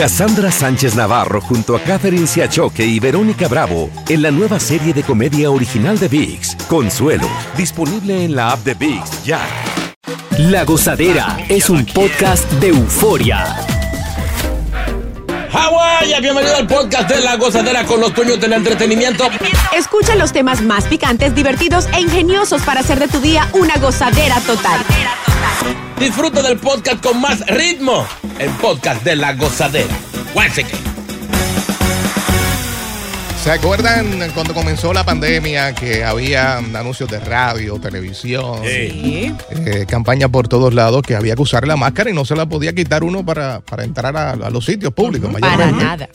Cassandra Sánchez Navarro junto a Catherine Siachoque y Verónica Bravo en la nueva serie de comedia original de VIX, Consuelo, disponible en la app de VIX ya. La Gozadera es un podcast de euforia. Hawái, bienvenido al podcast de La Gozadera con los dueños del entretenimiento. Escucha los temas más picantes, divertidos e ingeniosos para hacer de tu día una gozadera total. Disfruta del podcast con más ritmo. El podcast de La Gozadera. Guáseque. ¿Se acuerdan cuando comenzó la pandemia que había anuncios de radio, televisión, Sí. eh, campañas por todos lados que había que usar la máscara y no se la podía quitar uno para, para entrar a, a los sitios públicos? Para mayormente? nada.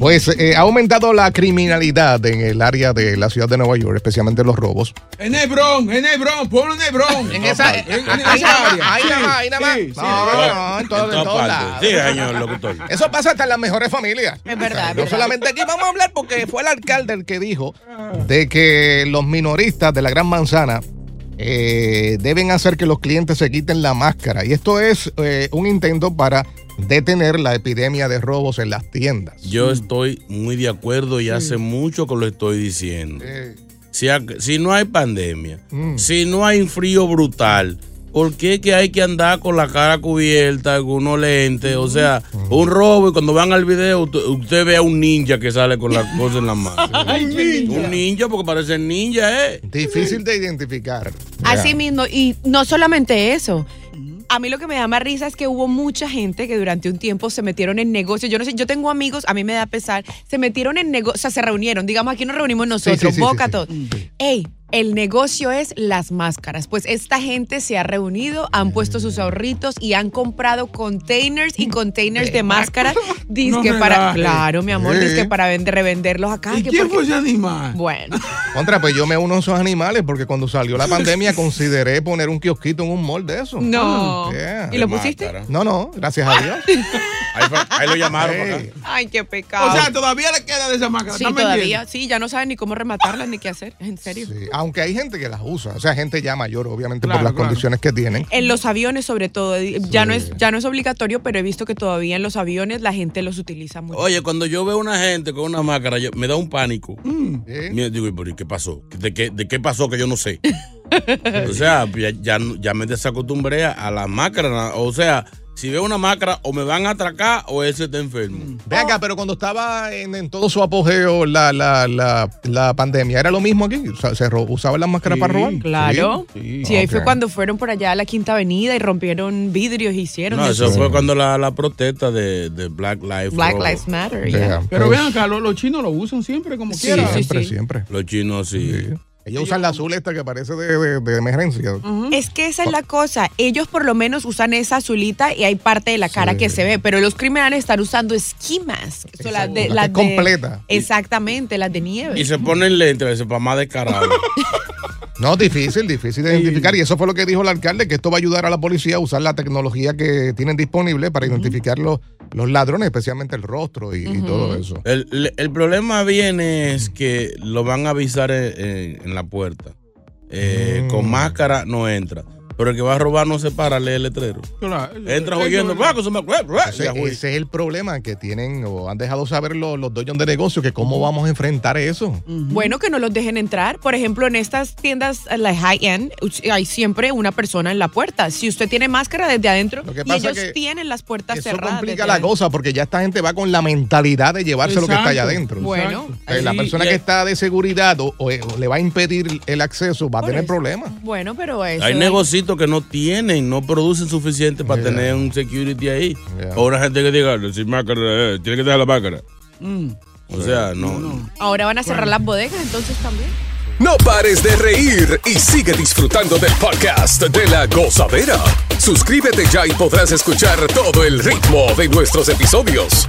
Pues eh, ha aumentado la criminalidad en el área de la ciudad de Nueva York, especialmente los robos. En el Bronx, en el Bronx, ponlo en el Bronx. En esa- en, en ahí esa área. ahí nada más, ahí nada más. sí, sí. No, no, en todo- en todas todos partes. lados. Sí, señor locutor. Eso pasa hasta en las mejores familias. Es verdad, es No verdad. solamente aquí vamos a hablar porque fue el alcalde el que dijo de que los minoristas de la Gran Manzana eh, deben hacer que los clientes se quiten la máscara. Y esto es eh, un intento para detener la epidemia de robos en las tiendas. Yo estoy muy de acuerdo y hace mucho que lo estoy diciendo. Si, ha- si no hay pandemia, Mm. si no hay un frío brutal, ¿por qué que hay que andar con la cara cubierta, algunos lentes? O sea, un robo y cuando van al video usted, usted ve a un ninja que sale con la cosa en la mano. un ninja porque parece ninja, ¿eh? Difícil de identificar. Así mismo, y no solamente eso. A mí lo que me da más risa es que hubo mucha gente que durante un tiempo se metieron en negocios. Yo no sé, yo tengo amigos, a mí me da pesar, se metieron en negocios, o sea, se reunieron. Digamos, aquí nos reunimos nosotros, Sí, sí, sí, Boca, sí, sí. todo. Ey, el negocio es las máscaras. Pues esta gente se ha reunido, han puesto sus ahorritos y han comprado containers y containers de máscaras. Dizque No para, claro, mi amor, Sí. dizque para vender, revenderlos acá. ¿Y que quién porque- fue ese animal? Bueno, Contra, pues yo me uno a esos animales porque cuando salió la pandemia consideré poner un kiosquito en un mall de eso. no. Yeah. ¿Y lo pusiste? Máscara. No, no, gracias a Dios. Ahí, fue- ahí lo llamaron. Hey. Ay, qué pecado. O sea, todavía le queda de esa máscara. Sí, ¿están todavía. vendiendo? Sí, ya no saben ni cómo rematarlas ni qué hacer. En serio. Sí, aunque hay gente que las usa, o sea, gente ya mayor, obviamente, por las claro. condiciones que tienen. En los aviones, sobre todo, ya no es ya no es obligatorio, pero he visto que todavía en los aviones la gente los utiliza mucho. Oye, cuando yo veo una gente con una máscara, yo- me da un pánico. ¿Sí? Mira, digo, ¿y por qué pasó? ¿De qué, ¿De qué pasó que yo no sé? o sea, ya, ya, ya me desacostumbré a la máscara. O sea, si veo una máscara, o me van a atracar o ese está enfermo. Ve acá, pero cuando estaba en, en todo su apogeo la, la, la, la pandemia, ¿era lo mismo aquí? O sea, ¿Se usaban las máscaras Sí, para robar? Claro. Sí, Sí, ahí fue cuando fueron por allá a la Quinta Avenida y rompieron vidrios y hicieron No, eso eso. fue cuando la, la protesta de, de Black Lives Black Matter. Lives Matter. Yeah, yeah. Pero pues, vean acá, los, los chinos lo usan siempre como Sí, quieran. sí, Siempre, sí. siempre. Los chinos sí. Ellos usan la azul esta que parece de, de- de emergencia. Es que esa es la cosa. Ellos por lo menos usan esa azulita y hay parte de la cara Sí. que se ve, pero los criminales están usando esquimas. Son las de, las completa. Exactamente, las de nieve. Y se ponen lentes, a veces, para más descarado. No, difícil, difícil de identificar. Y eso fue lo que dijo el alcalde, que esto va a ayudar a la policía a usar la tecnología que tienen disponible para identificar los, los ladrones, especialmente el rostro y, y todo eso. el, el- problema viene es que lo van a avisar en, en- en la puerta. Eh, Mm. Con máscara no entra. Pero el que va a robar no se para, lee el letrero. Claro. Entra Eso oyendo. Ese, ese es el problema que tienen o han dejado saber los, los dueños de negocios, que cómo vamos a enfrentar eso. Bueno, que no los dejen entrar. Por ejemplo, en estas tiendas eh, la high-end hay siempre una persona en la puerta. Si usted tiene máscara desde adentro Lo que y ellos que tienen las puertas Eso cerradas. complica desde la adentro. cosa porque ya esta gente va con la mentalidad de llevarse lo que está allá adentro. Bueno, la Sí, persona que está de seguridad o, o, eh, o le va a impedir el acceso va a tener eso. problemas. bueno, pero eso. Hay negocios que no tienen, no producen suficiente para Yeah. tener un security ahí. Yeah. O una gente que diga, sin máscara, eh, tiene que dejar la máscara. Mm. O sea, no. Ahora van a cerrar las bodegas, entonces también. No pares de reír y sigue disfrutando del podcast de la gozadera. Suscríbete ya y podrás escuchar todo el ritmo de nuestros episodios.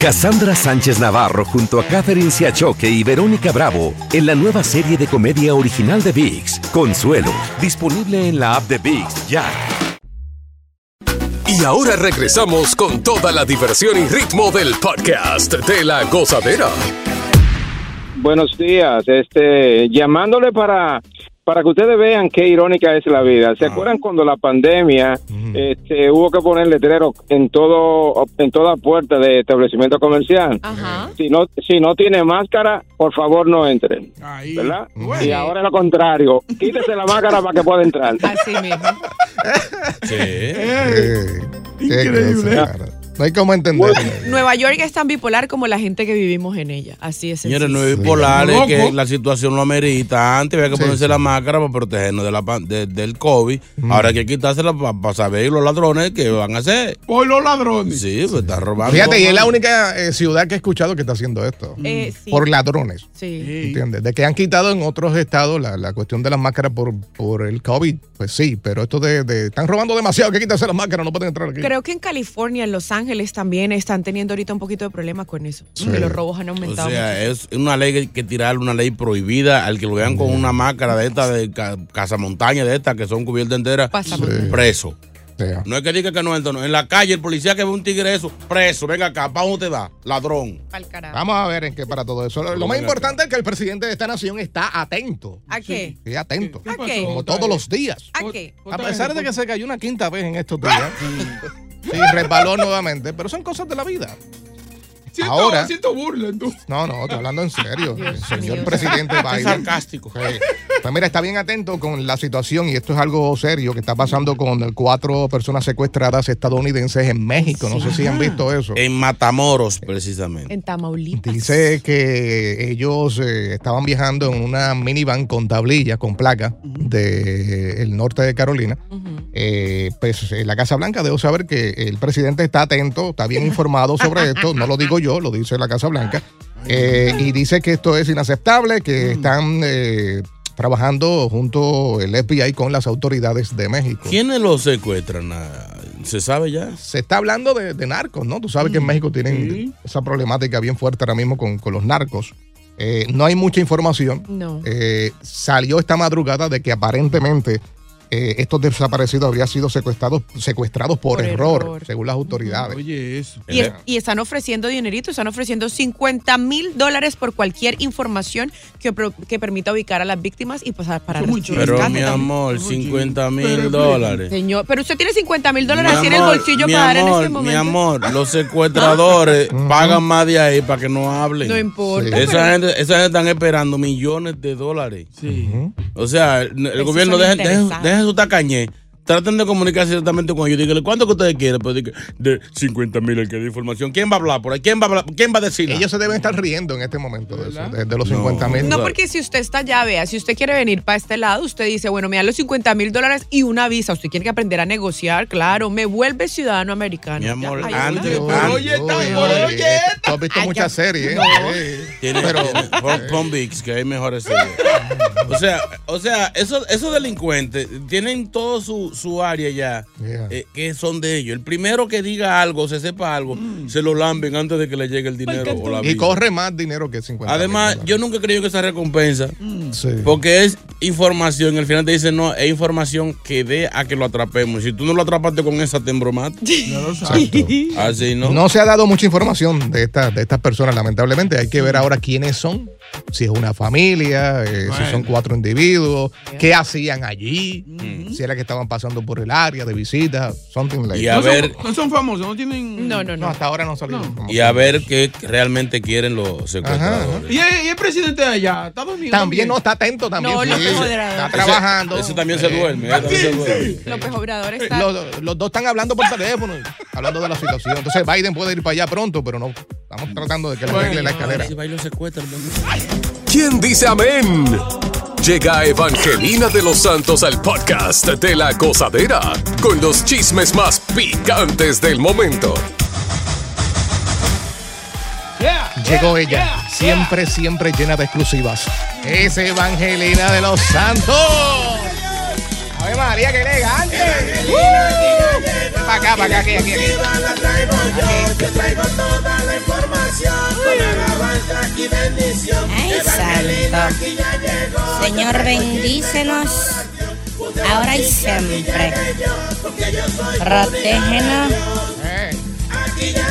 Cassandra Sánchez Navarro junto a Catherine Siachoque y Verónica Bravo en la nueva serie de comedia original de VIX, Consuelo, disponible en la app de VIX ya. Y ahora regresamos con toda la diversión y ritmo del podcast de la gozadera. Buenos días, este, llamándole para, para que ustedes vean qué irónica es la vida. ¿Se acuerdan cuando la pandemia este, hubo que poner letrero en todo, en toda puerta de establecimiento comercial? Ajá. Si no, si no tiene máscara, por favor no entre, Ahí. ¿verdad? Bueno. Y ahora es lo contrario, quítese la máscara para que pueda entrar. Así mismo. Sí. Eh, qué Increíble. No hay cómo entenderlo. Nueva York es tan bipolar como la gente que vivimos en ella. Así es. Señores, no es bipolar, es que la situación lo amerita. Antes había que Sí, ponerse sí. la máscara para protegernos de la, pan- de- del COVID. Ahora hay que quitársela para saber los ladrones que van a hacer. Por los ladrones. Sí, pues está robando. Fíjate, y es la única eh, ciudad que he escuchado que está haciendo esto. Eh, sí. Por ladrones. Sí. ¿Entiendes? De que han quitado en otros estados la, la cuestión de las máscaras por, por el COVID, pues sí, pero esto de, de- están robando demasiado, que quitarse las máscaras, no pueden entrar aquí. Creo que en California, en Los Ángeles también están teniendo ahorita un poquito de problemas con eso. Sí. Que los robos han O aumentado. sea, mucho. es una ley que hay que tirar, una ley prohibida. Al que lo vean con una máscara de esta, de ca- cazamontaña de esta, que son cubiertas enteras. Sí. preso. O sea, No es que diga que no entra, no. En la calle, el policía que ve un tigre eso, preso, venga acá, ¿para dónde te va? Ladrón. Vamos a ver en qué para todo eso. Lo, lo más importante es que el presidente de esta nación está atento. ¿A qué? Sí, atento. ¿A qué? Como todos los días. ¿A qué? A pesar de que se cayó una quinta vez en estos días. Sí, resbaló nuevamente, pero son cosas de la vida. Siento, Ahora- siento burla tú. No, no, estoy hablando en serio. Dios el señor presidente Es Biden. sarcástico. Sí. Pues mira, está bien atento con la situación y esto es algo serio que está pasando con cuatro personas secuestradas estadounidenses en México. No sé si han visto eso. En Matamoros, precisamente. En Tamaulipas. Dice que ellos eh, estaban viajando en una minivan con tablilla, con placa del norte de Carolina. Eh, pues eh, la Casa Blanca debo saber que el presidente está atento, está bien informado sobre esto. No lo digo yo, lo dice la Casa Blanca. Eh, y dice que esto es inaceptable, que están eh, trabajando junto el FBI con las autoridades de México. ¿Quiénes los secuestran? Ah, ¿Se sabe ya? Se está hablando de, de narcos, ¿no? Tú sabes que en México tienen Sí. esa problemática bien fuerte ahora mismo con, con los narcos. Eh, no hay mucha información. No. Eh, salió esta madrugada de que aparentemente eh, estos desaparecidos habrían sido secuestrados, secuestrados por, Por error, error. según las autoridades. Oye, eso. Y, es- y están ofreciendo dinerito, están ofreciendo 50 mil dólares por cualquier información que, que permita ubicar a las víctimas y pasar para Eso es muy nuestro chido. Pero rescate mi también. amor, Pero, 50 pero, mil pero, dólares. Señor, pero usted tiene 50 mil dólares así en el bolsillo para dar en este momento. Mi amor, los secuestradores pagan más de ahí para que no hablen. No importa. Sí. pero- Esa gente, esa gente están esperando millones de dólares. Sí. O sea, el, gobierno dejen, dejen su tacañé. Traten de comunicarse directamente con ellos. Díganle, ¿cuánto que ustedes quieren? Pues de 50 mil el que dé información. ¿Quién va a hablar por ahí? ¿Quién va a, hablar? ¿Quién va a decir? Ellos se deben estar riendo en este momento de, eso, de, de los No. 50 mil. No, porque si usted está allá, vea, si usted quiere venir para este lado, usted dice, bueno, me dan los 50 mil dólares y una visa. Usted tiene que aprender a negociar, claro. Me vuelve ciudadano americano. Mi amor, Ya, antes- está. Oye, antes- oye, está- Oye, oye, oye, Tú has visto Ay, muchas ya- series. No. ¿eh? Tiene, Pero- pon, pon VIX, que hay mejores series. O sea, o sea esos, esos delincuentes tienen todo su, su área ya, Yeah. eh, que son de ellos. El primero que diga algo, se sepa algo, se lo lamben antes de que le llegue el dinero o la Y corre más dinero que 50 Además, yo nunca he creído que esa recompensa, Sí. porque es información, al final te dicen, no, es información que dé a que lo atrapemos. Si tú no lo atrapaste con esa, te embromaste. Ya lo sabes. Así, ¿no? No se ha dado mucha información de, estas de estas personas, lamentablemente. Hay que ver ahora quiénes son, si es una familia, eh, si son cuatro individuos, qué hacían allí, si era que estaban pasando por el área de visita, something like Y a no, ver- son, no son famosos, no tienen. No, no, No, no. hasta ahora no salió. No. Y a ver qué realmente quieren los secuestradores. Y el, y el presidente de allá, Estados Unidos. También no está atento también. No, sí, López sí, Obrador. está trabajando. Ese también se Eh, duerme. ese también se duerme. López Obrador está. Los, los dos están hablando por teléfono, hablando de la situación. Entonces Biden puede ir para allá pronto, pero no, Estamos tratando de que le arregle la escalera. Si secuestra, ¿Quién dice amén? Llega Evangelina de los Santos al podcast de la gozadera con los chismes más picantes del momento. Llegó ella, siempre, siempre llena de exclusivas. Es Evangelina de los Santos. Ave María, qué elegante. Para acá, para acá, aquí, aquí, aquí. Ay, santo. Señor, bendícenos ahora y siempre. Protégenos.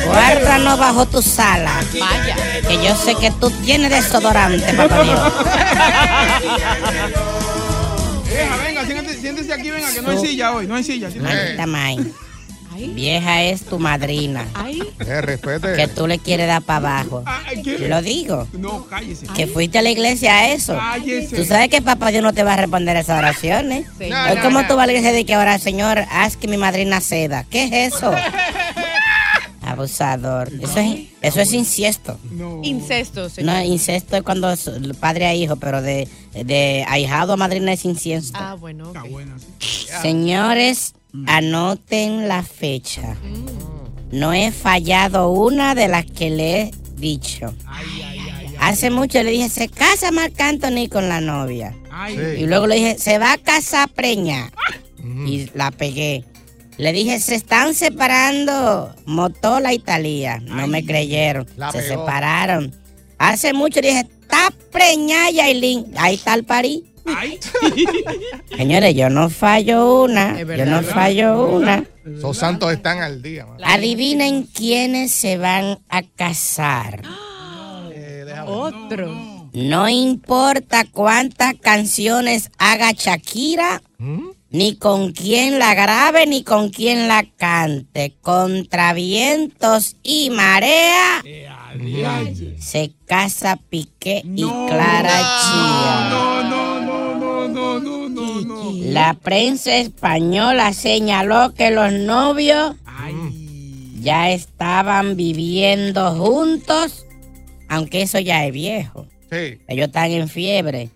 Guárdanos bajo tu sala. Vaya. Que yo sé que tú tienes desodorante, papá Dios. Venga, venga, siéntese, siéntese aquí, venga, que no hay silla hoy, no hay silla. Vieja es tu madrina. Ay, Eh, respete. Que tú le quieres dar para abajo. Ay, ¿qué? Lo digo. No, cállese. Que fuiste a la iglesia a eso. Cállese. Tú sabes que papá Dios no te va a responder esas oraciones. Sí. No, Hoy no, como no. tú vas a la iglesia de que ahora, Señor, haz que mi madrina ceda. ¿Qué es eso? Abusador. Eso es, eso es incesto. No. incesto, señor. No, incesto es cuando es padre a hijo, pero de, de ahijado a madrina es incesto. Ah, bueno. ok. Está buena, sí. Señores, anoten la fecha. No he fallado una de las que le he dicho. Hace mucho le dije, se casa Marc Anthony con la novia. Y luego le dije, se va a casar preña. Y la pegué. Le dije, se están separando Motola y Talía. No me creyeron. Se separaron. Hace mucho le dije, está preñada Yailin. Ahí está el parí. Ay. Señores, yo no fallo una. Yo no fallo una. Esos santos están al día. man. Adivinen quiénes se van a casar. Eh, Otro. No importa cuántas canciones haga Shakira, ¿Mm? ni con quién la grabe, ni con quién la cante. Contra vientos y marea, se casa Piqué y Clara Chía. No, no, La prensa española señaló que los novios Ay. ya estaban viviendo juntos, aunque eso ya es viejo. Sí. Ellos están en fiebre.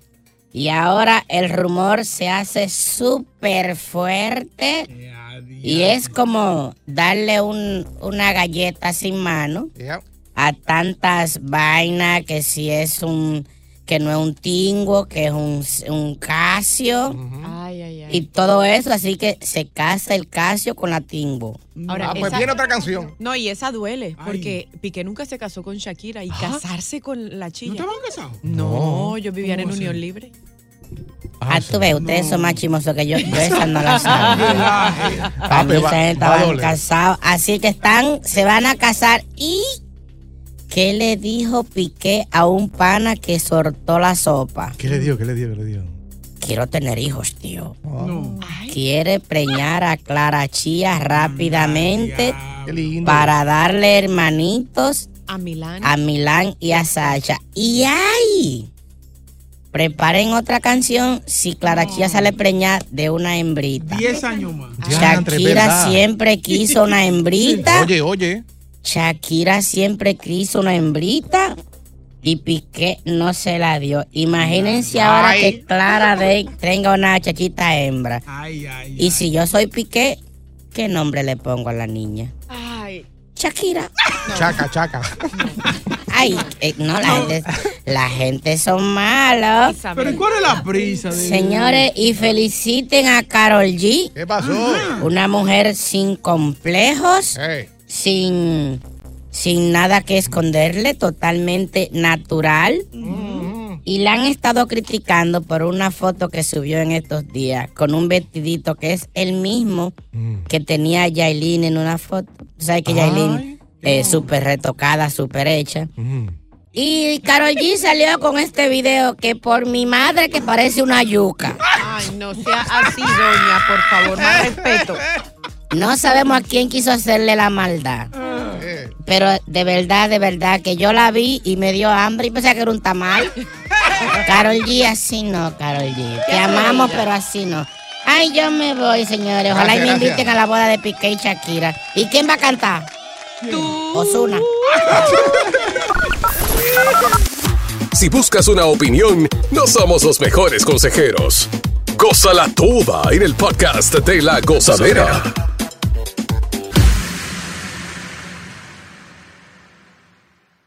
Y ahora el rumor se hace súper fuerte y es como darle un- una galleta sin mano a tantas vainas que si es un que no es un tingo, que es un, un casio Ay, ay, ay. y todo eso, así que se casa el casio con la tingo. Ahora, Ah, pues esa- viene otra canción. No, y esa duele, porque Piqué nunca se casó con Shakira y casarse con la ¿No chilla. estaban casados? No, yo vivían en ¿Cómo unión libre. Ah, tú ves, ustedes son más chimosos que yo. Yo esa no la sabía. Para mí Papi, va- esa gente va a estaban casados. Así que están, se van a casar. ¿Y qué le dijo Piqué a un pana que sortó la sopa? ¿Qué le dio? ¿Qué le dio? ¿Qué le dio? Quiero tener hijos, tío. No. Quiere preñar a Clara Chía rápidamente para darle hermanitos A Milán. a Milán y a Sacha. Y ay, preparen otra canción si Clara Chía sale preñada de una hembrita. Diez años más. Shakira siempre quiso una hembrita. Oye, oye. Shakira siempre quiso una hembrita y Piqué no se la dio. Imagínense ahora que Clara de tenga una chachita hembra. Ay, ay. Y si yo soy Piqué, ¿qué nombre le pongo a la niña? Ay, Shakira. Chaca, chaca. Ay, eh, no, la gente, la gente son malos. Pero ¿y Isabel. cuál es la prisa? De... Señores, y feliciten a Carol G, ¿Qué pasó? una mujer sin complejos, Hey. Sin, sin nada que esconderle, totalmente natural. Y la han estado criticando por una foto que subió en estos días con un vestidito que es el mismo que tenía Yailin en una foto. Tú sabes que Yailin es súper retocada, súper hecha. Y Carol G salió con este video que por mi madre que parece una yuca. Ay, no sea así, doña, por favor, más respeto. No sabemos a quién quiso hacerle la maldad. Eh, Pero de verdad, de verdad, que yo la vi y me dio hambre y pensé que era un tamal. Carol G, así no, Carol G. Te amamos, pero así no. Ay, yo me voy, señores. Ojalá y me Gracias, inviten gracias. a la boda de Piqué y Shakira. ¿Y quién va a cantar? Tú. Osuna. Si buscas una opinión, no somos los mejores consejeros. Gózala toda en el podcast de la gozadera.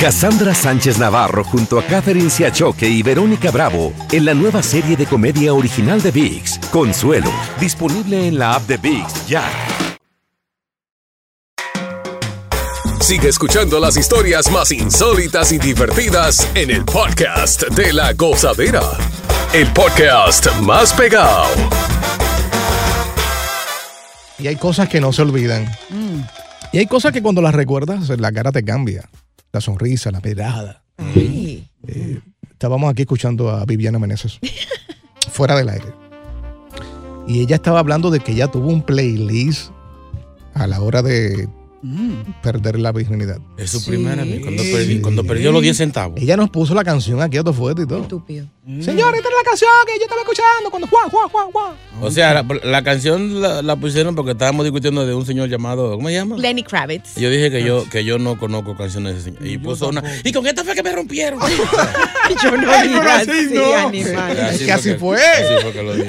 Cassandra Sánchez Navarro junto a Catherine Siachoque y Verónica Bravo en la nueva serie de comedia original de VIX, Consuelo, disponible en la app de VIX ya. Sigue escuchando las historias más insólitas y divertidas en el podcast de la gozadera. El podcast más pegado. Y hay cosas que no se olvidan. Y hay cosas que cuando las recuerdas, la cara te cambia. La sonrisa, la mirada. Eh, estábamos aquí escuchando a Viviana Meneses. fuera del aire. Y ella estaba hablando de que ella tuvo un playlist a la hora de perder la virginidad. Es su primera vez, cuando, perdí- cuando perdió los 10 centavos. Ella nos puso la canción aquí a todo fuerte y todo. Estúpido. Señor, esta es la canción que yo estaba escuchando cuando Juan, Juan, Juan, Juan. O sea, la, la canción la, la pusieron porque estábamos discutiendo de un señor llamado, ¿cómo se llama? Lenny Kravitz. Y yo dije que yo, que yo no conozco canciones de ese señor. Y puso una. Y con esta fue que me rompieron. Yo no Ay, digo pero así así, no. animal. Es que así fue. Así fue que lo dije.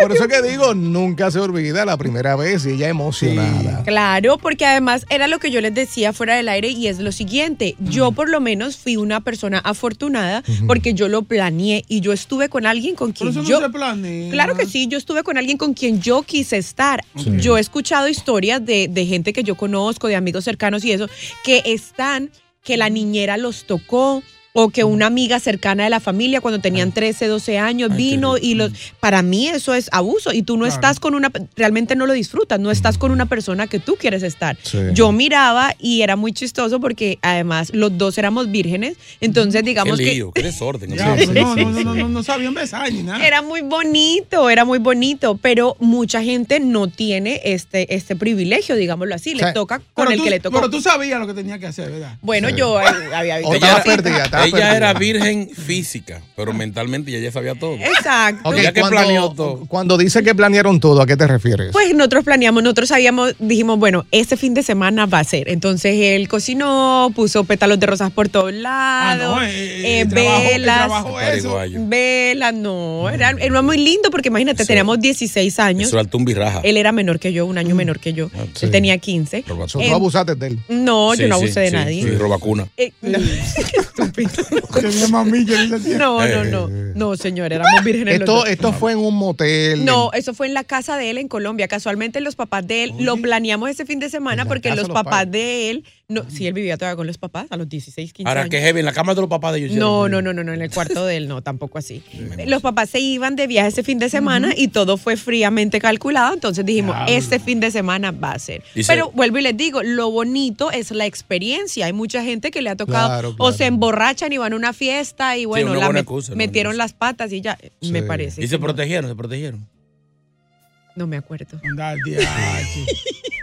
Por eso que digo, nunca se olvida la primera vez y ella emocionada. Claro, porque además era lo que yo les decía fuera del aire y es lo siguiente, yo por lo menos fui una persona afortunada porque yo lo planeé y yo estuve con alguien con quien Pero eso yo... no se planea. Claro que sí, yo estuve con alguien con quien yo quise estar. Sí. Yo he escuchado historias de, de gente que yo conozco, de amigos cercanos y eso, que están, que la niñera los tocó. O que una amiga cercana de la familia cuando tenían 13, 12 años vino y los... Para mí eso es abuso y tú no Claro. estás con una... Realmente no lo disfrutas, no estás con una persona que tú quieres estar. Sí. Yo miraba y era muy chistoso porque además los dos éramos vírgenes, entonces digamos Qué que... lío, qué desorden. Ya, pero no, no, no, no, no, no sabían besar ni nada. Era muy bonito, era muy bonito, pero mucha gente no tiene este, este privilegio, digámoslo así. Le Sí. toca con el tú- que le tocó. Pero tú sabías lo que tenía que hacer, ¿verdad? Bueno, yo eh, había visto. Ella, cositas. ella era virgen física, pero mentalmente ya ella sabía todo. Exacto. Ok, Ya que cuando- planeó todo. Cuando dice que planearon todo, ¿a qué te refieres? Pues nosotros planeamos, nosotros sabíamos, dijimos, bueno, este fin de semana va a ser. Entonces él cocinó, puso pétalos de rosas por todos lados, no, eh, eh, el velas, trabajo eso. velas, no, era, era muy lindo porque imagínate, teníamos 16 años. Eso era un birraja. Él era menor que yo, un año menor que yo. sí. Él tenía 15. So, Eh, tú abusaste de él. no, yo no sí, abusé de sí, nadie. Sí, robacuna. Eh, no. No, no, no. No, señor, éramos vírgenes. Esto, esto fue en un motel. No, eso fue en la casa de él en Colombia. Casualmente los papás de él lo planeamos ese fin de semana porque los papás de él, no, sí, él vivía todavía con los papás a los 16, 15 Ahora, años. que heavy, en la cama de los papás de ellos. No, no, no, no, no, en el cuarto de él no, tampoco así. Los papás se iban de viaje ese fin de semana y todo fue fríamente calculado, entonces dijimos, este fin de semana va a ser. Pero vuelvo y les digo, lo bonito es la experiencia. Hay mucha gente que le ha tocado Claro, o se emborrachan y van a una fiesta y bueno, la met- metieron las patas y ya, me parece. Y se protegieron, se protegieron. No me acuerdo.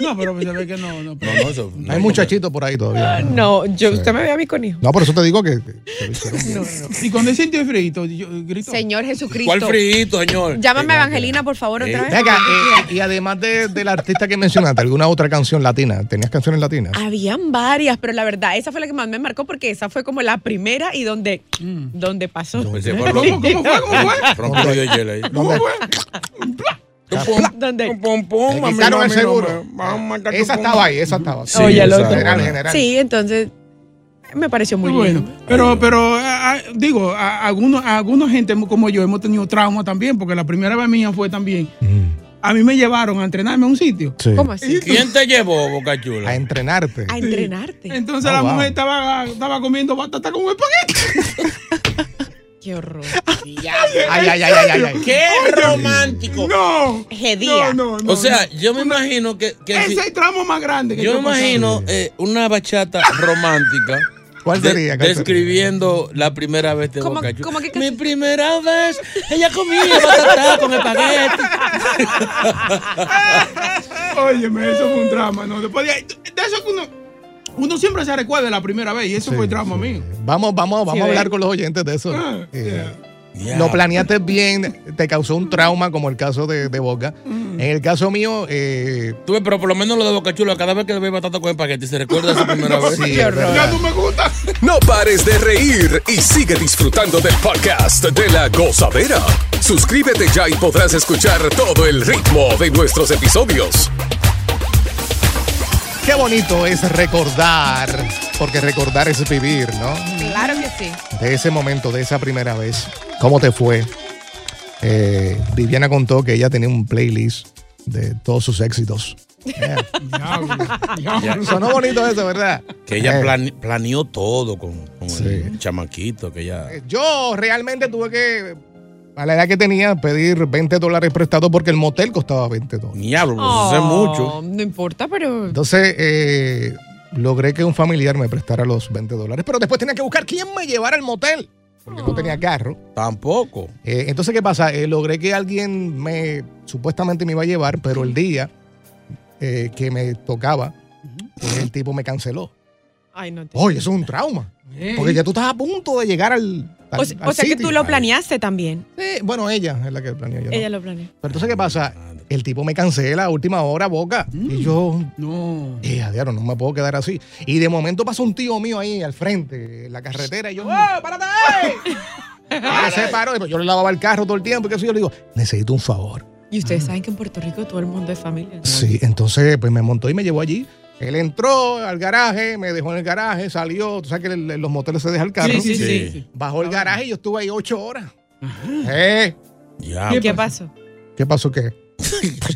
No, pero se ve que no. No, No, no, eso. Hay muchachitos por ahí todavía. No, yo, usted me ve a mí con hijo. No, por eso te digo que. que- Y cuando él sintió el frito, yo grito. Señor Jesucristo. ¿Cuál frito, señor? Llámame a Evangelina, por favor, otra vez. Venga, eh, y además de, del artista que mencionaste, ¿alguna otra canción latina? ¿Tenías canciones latinas? Habían varias, pero la verdad, esa fue la que más me marcó porque esa fue como la primera y donde, donde pasó. Fue ¿Cómo, cómo fue? ¿Cómo fue? Rompió de hielo ahí. ¿Dónde? ¿Dónde? Pum, pum, mami, quitaron el seguro. a Esa pum. estaba ahí, esa estaba. Sí, Oye, el otro. General, general. Sí, entonces me pareció muy bueno, lindo. pero, pero ah, ah, digo, a, algunos, a algunos gente como yo hemos tenido trauma también, porque la primera vez mía fue también. A mí me llevaron a entrenarme a un sitio. Sí. ¿Cómo así? ¿Quién te llevó, Boca Chula? A entrenarte. A entrenarte. Entonces Oh, la wow. mujer estaba, estaba comiendo batata con un espagueti. Qué horror. Ay, ay, ay, ay, ay, ay. ¡Qué romántico! No. Gedía. No, no, no. O sea, yo me imagino que, que ese si- es el tramo más grande que yo me imagino eh, una bachata romántica. ¿Cuál de- sería? ¿Cuál sería? describiendo la primera vez de ¿Cómo- Boca Chula. cómo que- Mi primera vez, ella comía batata con espagueti. Óyeme, eso fue un drama, ¿no? Después de, de eso que uno, uno siempre se recuerda la primera vez y eso Sí, fue trauma sí. mío. Vamos, vamos, vamos Sí, a hablar con los oyentes de eso. Ah, Eh, Ya. Lo planeaste bien, te causó un trauma como el caso de, de Boca. Mm. En el caso mío, eh, Tú ves, pero por lo menos lo de Boca Chula, cada vez que ve batata con espagueti, se recuerda esa primera vez. sí. Ya no me gusta. No pares de reír y sigue disfrutando del podcast de la gozadera. Suscríbete ya y podrás escuchar todo el ritmo de nuestros episodios. Qué bonito es recordar, porque recordar es vivir, ¿no? Claro que sí. De ese momento, de esa primera vez. ¿Cómo te fue? Eh, Viviana contó que ella tenía un playlist de todos sus éxitos. Yeah. Sonó bonito eso, ¿verdad? Que ella Eh, plane- planeó todo con, con Sí. el chamaquito, que ella... Yo realmente tuve que, a la edad que tenía, pedir 20 dólares prestados porque el motel costaba 20 dólares. Diablo, pues eso es Oh, mucho. No importa, pero. Entonces, eh, logré que un familiar me prestara los 20 dólares, pero después tenía que buscar quién me llevara al motel, porque no tenía carro. Tampoco. Eh, entonces, ¿qué pasa? Eh, logré que alguien me, supuestamente me iba a llevar, pero el día eh, que me tocaba, pues el tipo me canceló. Ay, no te. Oye, eso es un trauma, porque ya tú estás a punto de llegar al... al- O, se- al o sea que tú lo planeaste también. Sí, bueno, ella es la que planeó. yo no. Ella lo planeó. Pero entonces, ¿qué pasa? El tipo me cancela a última hora, boca. Y yo, No. eh, a diablo, no me puedo quedar así. Y de momento pasa un tío mío ahí al frente, en la carretera, y yo, ¡oh, párate ahí! Se paró, y yo le lavaba el carro todo el tiempo, y que yo le digo, necesito un favor. Y ustedes saben que en Puerto Rico todo el mundo es familia. ¿no? Sí, entonces, pues me montó y me llevó allí. Él entró al garaje, me dejó en el garaje, salió. Tú sabes que en los moteles se deja el carro. Sí, sí, Sí. Bajó el garaje y yo estuve ahí ocho horas. ¿Eh? Diablo. ¿Qué pasó? ¿Qué pasó qué? Pues.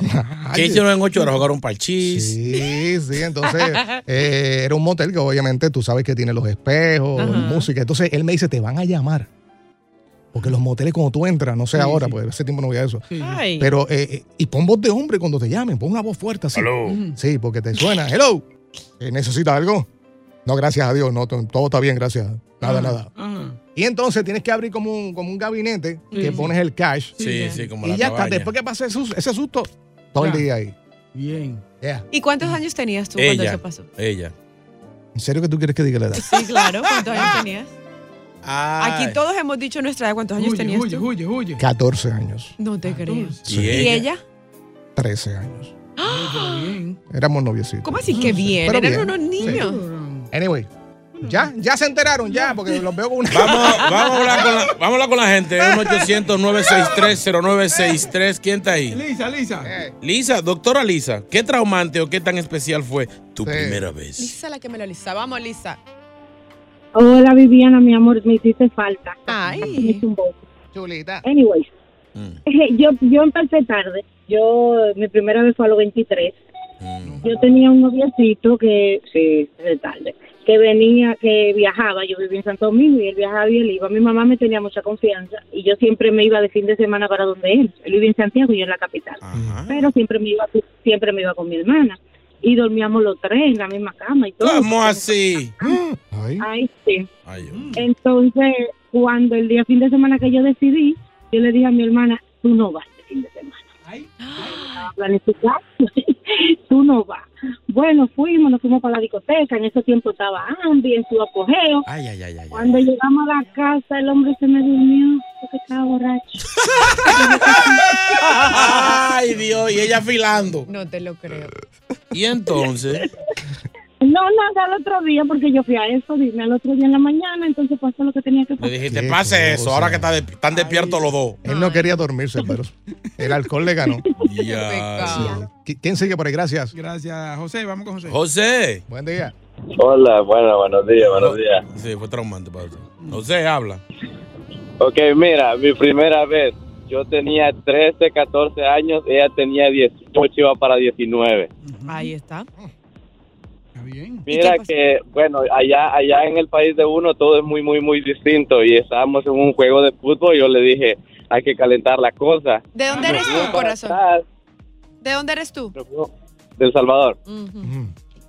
¿Qué hicieron en ocho horas? Jugaron parchís. Sí, sí, entonces eh, era un motel que obviamente tú sabes que tiene los espejos, Ajá. música. Entonces él me dice, te van a llamar. Porque los moteles cuando tú entras, no sé Sí, ahora, sí. pues ese tiempo no había eso. Sí. Ay. Pero, eh, eh, y pon voz de hombre cuando te llamen, pon una voz fuerte así. Sí, porque te suena. Hello, Eh, ¿necesitas algo? No, gracias a Dios, no, to- todo está bien, gracias. Nada, Ajá, nada. ajá. Y entonces tienes que abrir como un, como un gabinete que Sí. pones el cash. Sí, sí, como y la ya está, después que pase ese, sus- ese susto, todo el día ahí. Bien. Yeah. ¿Y cuántos años tenías tú cuando eso pasó? ella. ¿En serio que tú quieres que diga la edad? Sí, claro. ¿Cuántos años tenías? Ay. Aquí todos hemos dicho nuestra edad. ¿Cuántos años tenías huye, tú? huye, huye. 14 años, No te creo. ¿Y ¿Y ella? ella? 13 años. Bien. Éramos noviecitos. ¿Cómo así que bien? Pero Eran bien. unos niños. Anyway, ya, ya se enteraron, ya, porque los veo con una. Vamos, vamos, a hablar con la, vamos a hablar con la gente. 1-800-963-0963. ¿Quién está ahí? Lisa, Lisa. Eh, Lisa, doctora Lisa, ¿qué traumante o qué tan especial fue tu Sí. primera vez? Lisa la que me lo lisa. Vamos, Lisa. Hola Viviana, mi amor, me hiciste falta. Ay. Me hice un poco. chulita. Anyways, Mm, yo, yo empecé tarde. Yo, mi primera vez fue a los 23. mm. Yo tenía un noviecito que, sí, de tarde, que venía, que viajaba. Yo vivía en Santo Domingo y él viajaba y él iba. Mi mamá me tenía mucha confianza y yo siempre me iba de fin de semana para donde él. Él vivía en Santiago y yo en la capital. Ajá. Pero siempre me iba, siempre me iba con mi hermana. Y dormíamos los tres en la misma cama y todo. ¿Cómo así? Ay, Ay, sí. Ay. Entonces, cuando el día fin de semana que yo decidí, yo le dije a mi hermana, tú no vas de fin de semana. Estaba planificado. tú no vas. Bueno, fuimos, nos fuimos para la discoteca. En ese tiempo estaba Ambi en su apogeo. ay, ay, ay, ay. Cuando llegamos a la casa, el hombre se me durmió porque estaba borracho. Dios, y ella afilando. No te lo creo. Y entonces, No, nada, al otro día, porque yo fui a eso, dime, al otro día en la mañana, entonces pasó lo que tenía que le pasar. dijiste, Qué pase eso, cosa. ahora que está de- están despiertos los dos. él no quería dormirse, pero el alcohol le ganó. Ya. ¿Qui- ¿Quién sigue por ahí? Gracias. Gracias, José. Vamos con José. José. Buen día. Hola, bueno, buenos días, buenos días. Sí, fue traumante para usted. José, habla. Ok, mira, mi primera vez, yo tenía 13, 14 años, ella tenía 18, iba para 19. Ahí está. Mira que, bueno, allá allá en el país de uno todo es muy, muy, muy distinto y estábamos en un juego de fútbol y yo le dije, hay que calentar la cosa. ¿De dónde eres tú, corazón? atrás, ¿De dónde eres tú? De El Salvador.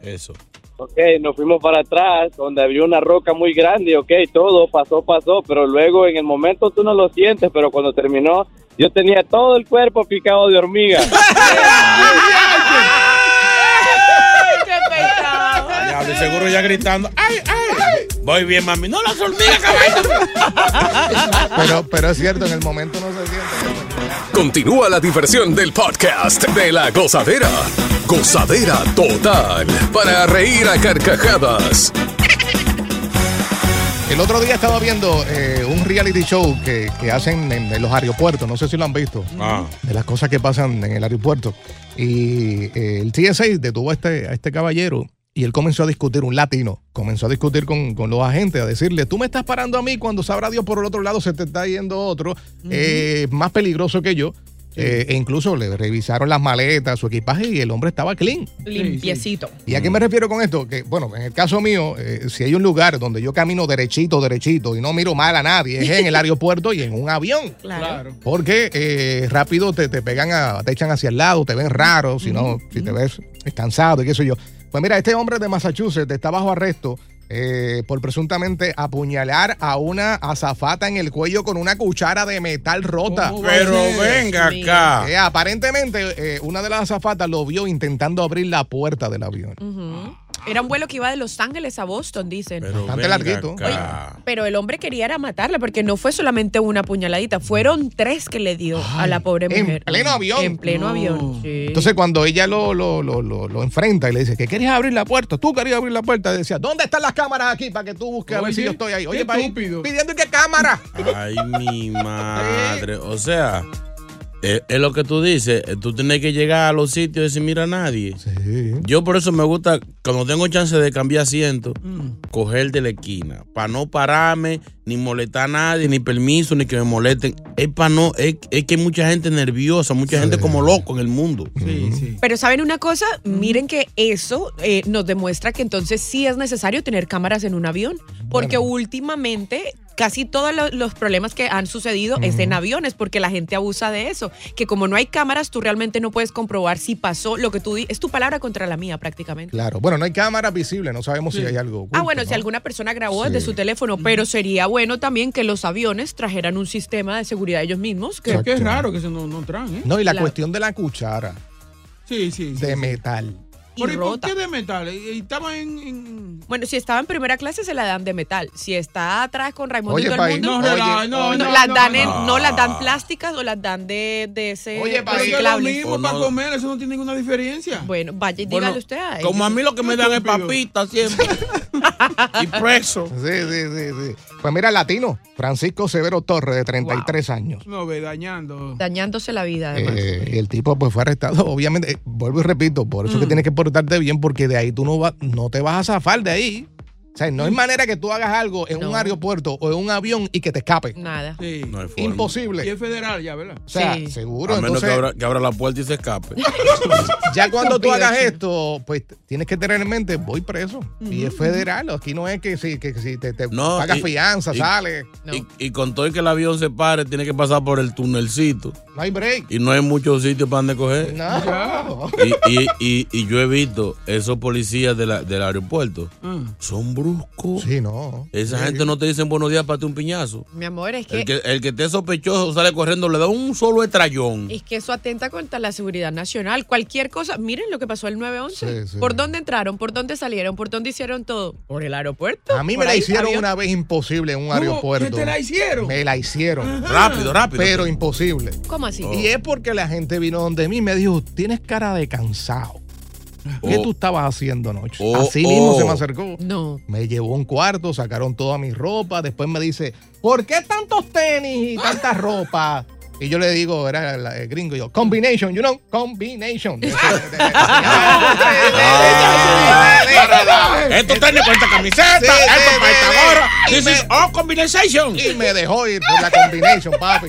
Eso. Ok, nos fuimos para atrás, donde había una roca muy grande, ok, todo pasó, pasó, pero luego en el momento tú no lo sientes, pero cuando terminó, yo tenía todo el cuerpo picado de hormiga. De seguro ya gritando. ¡Ay, ay! Voy bien, mami. No las hormigas, caballo. Pero, pero es cierto, en el momento no. Continúa la diversión del podcast de la gozadera. Gozadera total. Para reír a carcajadas. El otro día estaba viendo eh, un reality show que, que hacen en, en los aeropuertos, no sé si lo han visto, Ah. de las cosas que pasan en el aeropuerto. Y eh, el TSA detuvo a este, a este caballero y él comenzó a discutir, un latino, comenzó a discutir con, con los agentes, a decirle, tú me estás parando a mí cuando sabrá Dios por el otro lado se te está yendo otro, eh, más peligroso que yo. Eh, e incluso le revisaron las maletas, su equipaje y el hombre estaba clean. Limpiecito. ¿Y a qué me refiero con esto? Que, bueno, en el caso mío, eh, si hay un lugar donde yo camino derechito, derechito y no miro mal a nadie, es en el aeropuerto y en un avión. Claro. Porque eh, rápido te, te pegan, a- te echan hacia el lado, te ven raro, si no, si te ves cansado y qué sé yo. Pues mira, este hombre de Massachusetts está bajo arresto eh, por presuntamente apuñalar a una azafata en el cuello con una cuchara de metal rota. Pero venga acá. Eh, aparentemente, eh, una de las azafatas lo vio intentando abrir la puerta del avión. Era un vuelo que iba de Los Ángeles a Boston, dicen. Bastante venga larguito. Pero el hombre quería era matarla porque no fue solamente una puñaladita, fueron tres que le dio a la pobre en mujer. pleno avión. En pleno avión. sí. Entonces, cuando ella lo, lo, lo, lo, lo enfrenta y le dice que querías abrir la puerta, tú querías abrir la puerta, decía, ¿dónde están las cámaras aquí para que tú busques a ver si yo estoy ahí? Oye, qué pa' ahí, estúpido. pidiendo qué cámara. Ay, mi madre. O sea, es, es lo que tú dices. eh, Tú tienes que llegar a los sitios y decir, mira a nadie. Yo por eso me gusta, cuando tengo chance de cambiar asiento, coger de la esquina. Para no pararme, ni molestar a nadie, ni permiso, ni que me molesten. Es para no, es, es que hay mucha gente nerviosa, mucha gente como loco en el mundo. Sí, sí. Pero ¿saben una cosa? Miren que eso eh, nos demuestra que entonces sí es necesario tener cámaras en un avión. Porque últimamente casi todos lo- los problemas que han sucedido es en aviones, porque la gente abusa de eso. Que como no hay cámaras, tú realmente no puedes comprobar si pasó lo que tú di- Es tu palabra contra la mía prácticamente. Claro, bueno, no hay cámara visible, no sabemos si hay algo. oculto, Ah, bueno, ¿no? si alguna persona grabó desde su teléfono, pero sería bueno también que los aviones trajeran un sistema de seguridad ellos mismos. Que, Es que es raro que se no, no traen, ¿eh? No, y la Claro. cuestión de la cuchara Sí, sí. sí, de sí. metal. Y Pero ¿y por rota. qué de metal? Estaba en. en- Bueno, si estaba en primera clase se la dan de metal. Si está atrás con Raimundo Oye, y todo país, el mundo, No, Oye, no, oye. no, las no, dan no. en- no las dan plásticas o las dan de, de ese Oye, es lo mismo para no. comer, eso no tiene ninguna diferencia. Bueno, vaya y Bueno, dígale usted a ellos. Como a mí lo que me dan es papita siempre. y preso. Sí, sí, sí, sí. Pues mira, latino, Francisco Severo Torres, de 33 años. No, ve, dañando. Dañándose la vida, además. Eh, y el tipo pues fue arrestado, obviamente, eh, vuelvo y repito, por eso que tienes que portarte bien, porque de ahí tú no, vas, no te vas a zafar de ahí. O sea, no hay manera que tú hagas algo en un aeropuerto o en un avión y que te escape. Nada. Sí. No hay forma. Imposible. Y es federal ya, ¿verdad? O sea, Sí. seguro. A menos Entonces, que, abra, que abra la puerta y se escape. ya cuando tú hagas esto, pues tienes que tener en mente, voy preso. Y es federal. Aquí no es que si, que si te, te No, pagas y- fianza, y- sales. No. Y, y con todo y que el avión se pare, tiene que pasar por el tunelcito. No hay break. Y no hay muchos sitios para donde coger. No. Y, y, y, y yo he visto esos policías de la- del aeropuerto. Ah. Son bruscos. Sí, no. Esa Sí. gente no te dicen buenos días para ti un piñazo. Mi amor, es que, El que, el que esté sospechoso sale corriendo, le da un solo estrellón. es que eso atenta contra la seguridad nacional. Cualquier cosa. Miren lo que pasó el 911. Sí, sí. ¿Por dónde entraron? ¿Por dónde salieron? ¿Por dónde hicieron todo? Por el aeropuerto. A mí me la ahí, hicieron avión. una vez imposible en un ¿Cómo? aeropuerto. ¿Que te la hicieron? Me la hicieron. Rápido, rápido. Pero imposible. ¿Cómo así? Y es porque la gente vino donde mí y me dijo, tienes cara de cansado. ¿Qué Oh. tú estabas haciendo anoche? Oh, Así mismo oh. se me acercó. No. Me llevó a un cuarto, sacaron toda mi ropa. Después me dice, ¿por qué tantos tenis y tanta ropa? Y yo le digo, era el, gringo, yo, combination, you know, combination. Esto tiene con esta camiseta, Sí, esto para esta gorra. This me- is all combination. y me dejó ir por la combination, papi.